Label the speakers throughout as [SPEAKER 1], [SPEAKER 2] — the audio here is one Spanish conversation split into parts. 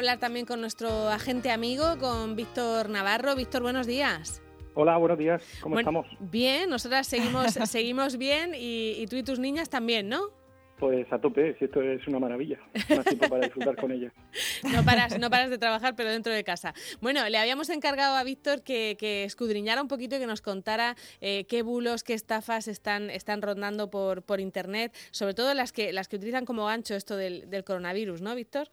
[SPEAKER 1] hablar también con nuestro agente amigo, con Víctor Navarro. Víctor, buenos días.
[SPEAKER 2] Hola, buenos días. ¿Cómo estamos?
[SPEAKER 1] Bien, nosotras seguimos, seguimos bien y, tú y tus niñas también, ¿no?
[SPEAKER 2] Pues a tope, si esto es una maravilla. Más tiempo para disfrutar con ellas.
[SPEAKER 1] No paras, no paras de trabajar, pero dentro de casa. Bueno, le habíamos encargado a Víctor que, escudriñara un poquito y que nos contara eh, qué bulos, qué estafas están, están rondando por, por internet, sobre todo las que, las que utilizan como gancho esto del, del coronavirus, ¿no, Víctor?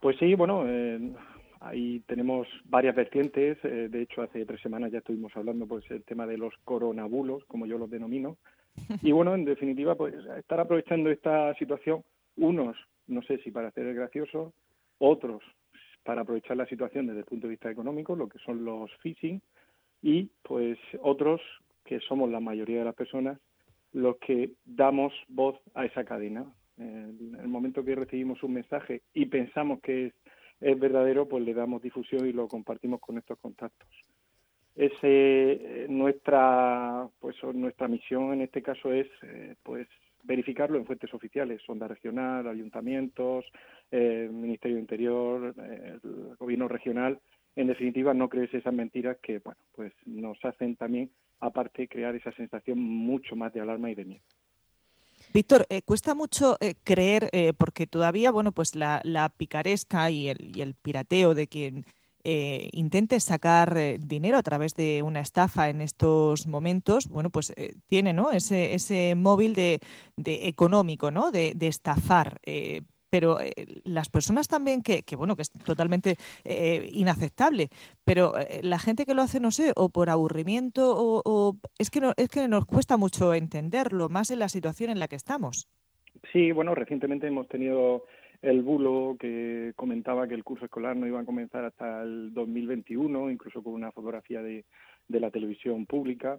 [SPEAKER 2] Pues sí, bueno, eh, ahí tenemos varias vertientes. Eh, de hecho, hace tres semanas ya estuvimos hablando pues el tema de los coronabulos, como yo los denomino. Y bueno, en definitiva, pues estar aprovechando esta situación, unos, no sé si para hacer el gracioso, otros para aprovechar la situación desde el punto de vista económico, lo que son los phishing, y pues otros, que somos la mayoría de las personas, los que damos voz a esa cadena, en el momento que recibimos un mensaje y pensamos que es, es verdadero, pues le damos difusión y lo compartimos con estos contactos. Ese, eh, nuestra, pues nuestra misión en este caso es, eh, pues verificarlo en fuentes oficiales, Sonda Regional, ayuntamientos, eh, Ministerio de Interior, el Gobierno regional. En definitiva, no crees esas mentiras que, bueno, pues nos hacen también, aparte, crear esa sensación mucho más de alarma y de miedo.
[SPEAKER 3] Víctor, cuesta mucho creer, eh, porque todavía, bueno, pues la, picaresca y el, pirateo de quien intente sacar dinero a través de una estafa en estos momentos, bueno, pues tiene, ¿no? Ese, ese móvil de, económico, ¿no? De, de estafar pero eh, las personas también que, bueno, que es totalmente eh, inaceptable, pero eh, la gente que lo hace, no sé, o por aburrimiento, o, es, que no, es que nos cuesta mucho entenderlo, más en la situación en la que estamos.
[SPEAKER 2] Sí, bueno, recientemente hemos tenido el bulo que comentaba que el curso escolar no iba a comenzar hasta el 2021, incluso con una fotografía de, de la televisión pública.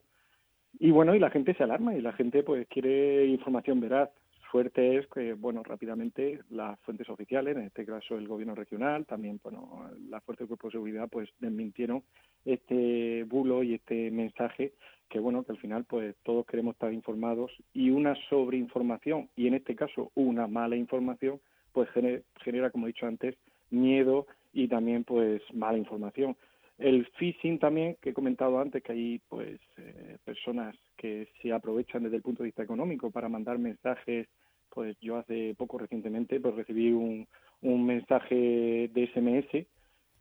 [SPEAKER 2] Y bueno, y la gente se alarma y la gente pues quiere información veraz fuerte es que, bueno, rápidamente las fuentes oficiales, en este caso el gobierno regional, también, bueno, las fuerzas de cuerpo de seguridad, pues desmintieron este bulo y este mensaje que, bueno, que al final, pues todos queremos estar informados y una sobreinformación, y en este caso una mala información, pues genera, como he dicho antes, miedo y también, pues, mala información. El phishing también, que he comentado antes, que hay pues eh, personas que se aprovechan desde el punto de vista económico para mandar mensajes. Pues yo hace poco recientemente pues recibí un, un mensaje de SMS,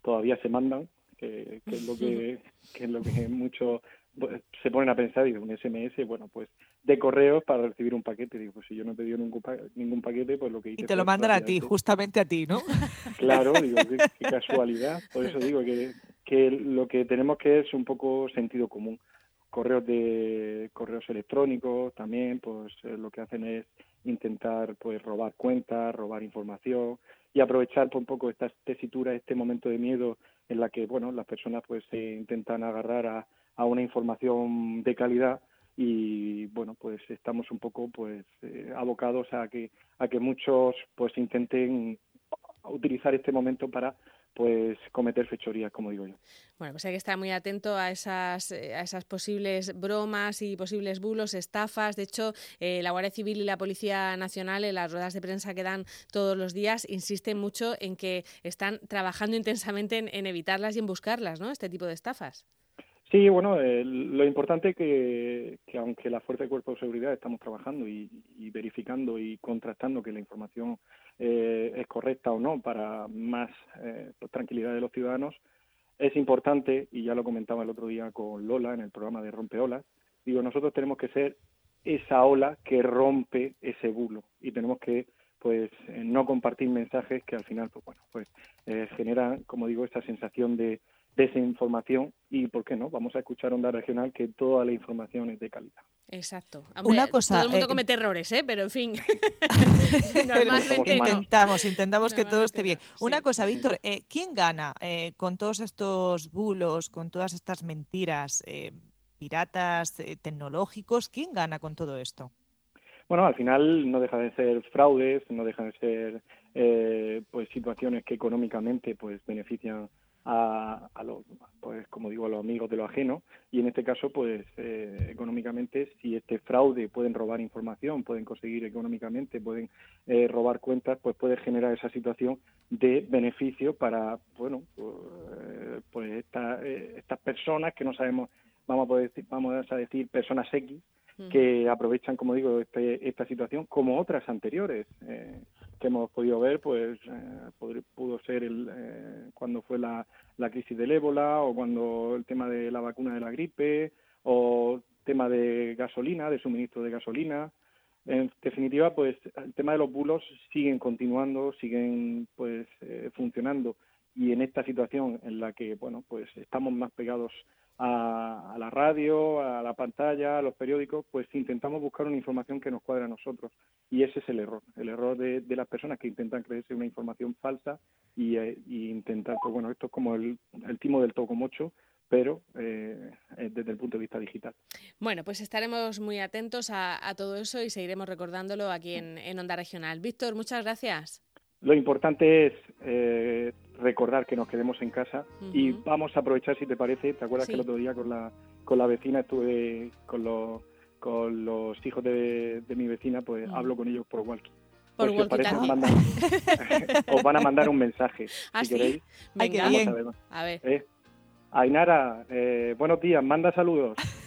[SPEAKER 2] todavía se mandan, que, es lo que, que es lo que muchos se ponen a pensar, y un SMS, bueno, pues de correos para recibir un paquete. Digo, pues si yo no he pedido ningún, ningún paquete, pues lo que hice...
[SPEAKER 3] Y te lo mandan a ti, justamente a ti, ¿no?
[SPEAKER 2] Claro, digo, qué, casualidad. Por eso digo que, que lo que tenemos que es un poco sentido común. Correos de correos electrónicos también, pues eh, lo que hacen es intentar pues robar cuentas, robar información y aprovechar un poco esta tesitura, este momento de miedo en la que bueno las personas pues se intentan agarrar a, a una información de calidad y bueno pues estamos un poco pues eh, abocados a que a que muchos pues intenten utilizar este momento para pues cometer fechorías, como digo yo.
[SPEAKER 1] Bueno, pues hay que estar muy atento a esas, eh, a esas posibles bromas y posibles bulos, estafas. De hecho, eh, la Guardia Civil y la Policía Nacional, en las ruedas de prensa que dan todos los días, insisten mucho en que están trabajando intensamente en, evitarlas y en buscarlas, ¿no? Este tipo de estafas.
[SPEAKER 2] Sí, bueno, eh, lo importante es que, que, aunque la Fuerza de Cuerpo de Seguridad estamos trabajando y, y verificando y contrastando que la información eh, es correcta o no para más eh, pues, tranquilidad de los ciudadanos, es importante, y ya lo comentaba el otro día con Lola en el programa de Rompeolas, digo, nosotros tenemos que ser esa ola que rompe ese bulo y tenemos que pues eh, no compartir mensajes que al final pues bueno pues generan como digo esa sensación de desinformación y, ¿por qué no? Vamos a escuchar Onda Regional que toda la información es de calidad.
[SPEAKER 1] Exacto. Una cosa, todo el mundo eh, comete errores, ¿eh? pero en fin.
[SPEAKER 3] intentamos, intentamos que todo esté bien. Una cosa, Víctor, eh, ¿quién gana eh, con todos estos bulos, con todas estas mentiras, piratas tecnológicos? ¿Quién gana con todo esto?
[SPEAKER 2] Bueno, al final no deja de ser fraudes, no dejan de ser pues situaciones que económicamente pues benefician a, los, pues como digo, a los amigos de lo ajeno y en este caso, pues eh, económicamente, si este fraude pueden robar información, pueden conseguir económicamente, pueden eh, robar cuentas, pues puede generar esa situación de beneficio para, bueno, pues, pues estas personas que no sabemos, vamos a poder decir, vamos a decir personas X, que aprovechan, como digo, este, esta situación como otras anteriores eh, que hemos podido ver, pues eh, pudo ser el, eh, cuando fue la, la crisis del ébola o cuando el tema de la vacuna de la gripe o tema de gasolina, de suministro de gasolina. En definitiva, pues el tema de los bulos siguen continuando, siguen pues funcionando y en esta situación en la que bueno pues estamos más pegados a, la radio, a la pantalla, a los periódicos, pues intentamos buscar una información que nos cuadre a nosotros. Y ese es el error, el error de, las personas que intentan creerse una información falsa y, eh, intentar, pues bueno, esto es como el, timo del tocomocho, pero eh, desde el punto de vista digital.
[SPEAKER 1] Bueno, pues estaremos muy atentos a, todo eso y seguiremos recordándolo aquí en Onda Regional. Víctor, muchas gracias.
[SPEAKER 2] Lo importante es eh, recordar que nos quedemos en casa y vamos a aprovechar, si te parece, ¿te acuerdas que el otro día con la, con la vecina estuve con los, con los hijos de, mi vecina, pues hablo con ellos por walkie.
[SPEAKER 1] Por pues
[SPEAKER 2] os, van a mandar un mensaje,
[SPEAKER 1] ¿Ah,
[SPEAKER 2] si queréis.
[SPEAKER 1] Venga.
[SPEAKER 2] A ver. Eh, Ainara, eh, buenos días, manda saludos.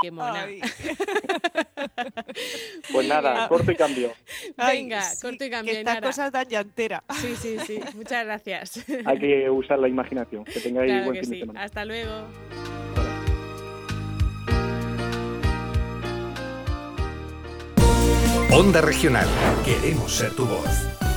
[SPEAKER 1] qué mona.
[SPEAKER 2] pues nada, corto y cambio.
[SPEAKER 1] Venga, corto y cambio.
[SPEAKER 3] Que estas cosas dan llantera.
[SPEAKER 1] Sí, sí, sí. Muchas gracias.
[SPEAKER 2] Hay que usar la imaginación. Que tengáis buen fin de semana.
[SPEAKER 1] Hasta luego.
[SPEAKER 4] Onda Regional. Queremos ser tu voz.